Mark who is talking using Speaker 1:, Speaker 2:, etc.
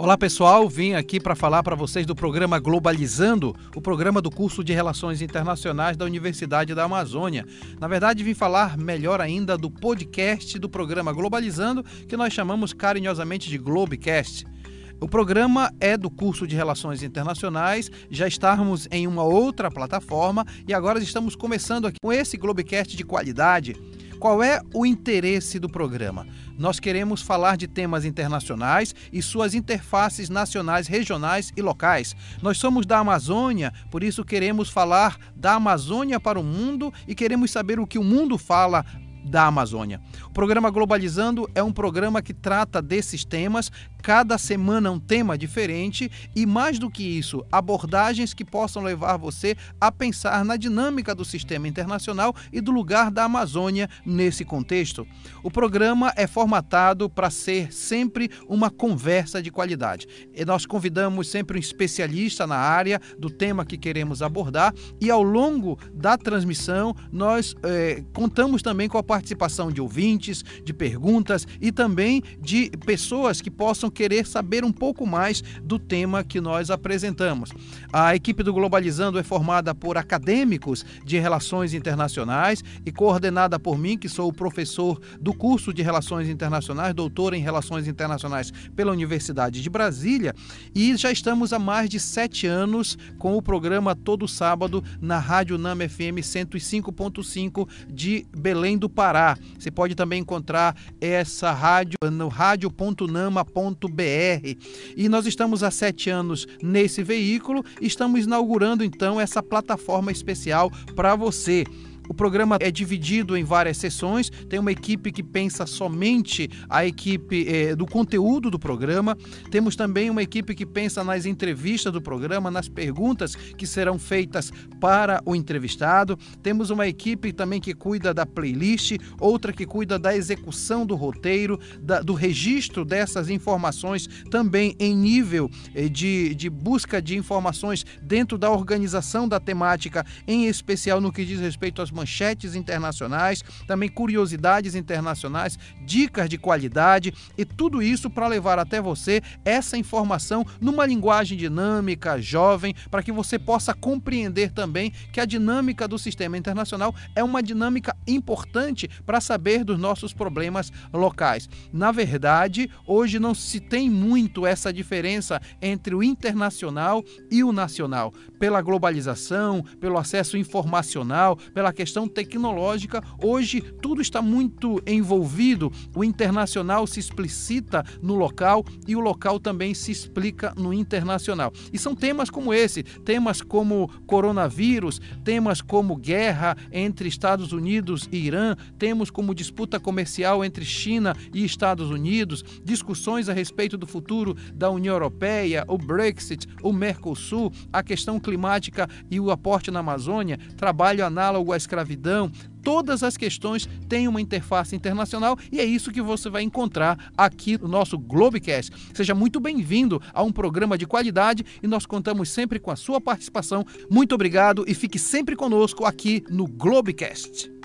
Speaker 1: Olá pessoal, vim aqui para falar para vocês do programa Globalizando, o programa do curso de Relações Internacionais da Universidade da Amazônia. Na verdade, vim falar melhor ainda do podcast do programa Globalizando, que nós chamamos carinhosamente de Globecast. O programa é do curso de Relações Internacionais, já estamos em uma outra plataforma e agora estamos começando aqui com esse Globecast de qualidade. Qual é o interesse do programa? Nós queremos falar de temas internacionais e suas interfaces nacionais, regionais e locais. Nós somos da Amazônia, por isso queremos falar da Amazônia para o mundo e queremos saber o que o mundo fala da Amazônia. O programa Globalizando é um programa que trata desses temas, cada semana um tema diferente e, mais do que isso, abordagens que possam levar você a pensar na dinâmica do sistema internacional e do lugar da Amazônia nesse contexto. O programa é formatado para ser sempre uma conversa de qualidade. E nós convidamos sempre um especialista na área do tema que queremos abordar e, ao longo da transmissão, nós eh, contamos também com a participação de ouvintes, de perguntas e também de pessoas que possam querer saber um pouco mais do tema que nós apresentamos. A equipe do Globalizando é formada por acadêmicos de relações internacionais e coordenada por mim, que sou o professor do curso de Relações Internacionais, doutor em Relações Internacionais pela Universidade de Brasília, e já estamos há mais de sete anos com o programa todo sábado na Rádio Nama FM 105.5 de Belém do Pará. Você pode também encontrar essa rádio no rádio.nama.br. E nós estamos há sete anos nesse veículo estamos inaugurando então essa plataforma especial para você. O programa é dividido em várias sessões, tem uma equipe que pensa somente a equipe é, do conteúdo do programa, temos também uma equipe que pensa nas entrevistas do programa, nas perguntas que serão feitas para o entrevistado, temos uma equipe também que cuida da playlist, outra que cuida da execução do roteiro, da, do registro dessas informações, também em nível é, de, de busca de informações dentro da organização da temática, em especial no que diz respeito às manchetes internacionais, também curiosidades internacionais, dicas de qualidade e tudo isso para levar até você essa informação numa linguagem dinâmica, jovem, para que você possa compreender também que a dinâmica do sistema internacional é uma dinâmica importante para saber dos nossos problemas locais. Na verdade, hoje não se tem muito essa diferença entre o internacional e o nacional, pela globalização, pelo acesso informacional, pela questão questão tecnológica, hoje tudo está muito envolvido. O internacional se explicita no local e o local também se explica no internacional. E são temas como esse, temas como coronavírus, temas como guerra entre Estados Unidos e Irã, temos como disputa comercial entre China e Estados Unidos, discussões a respeito do futuro da União Europeia, o Brexit, o Mercosul, a questão climática e o aporte na Amazônia, trabalho análogo à escravidão escravidão, todas as questões têm uma interface internacional e é isso que você vai encontrar aqui no nosso Globecast. Seja muito bem-vindo a um programa de qualidade e nós contamos sempre com a sua participação. Muito obrigado e fique sempre conosco aqui no Globecast.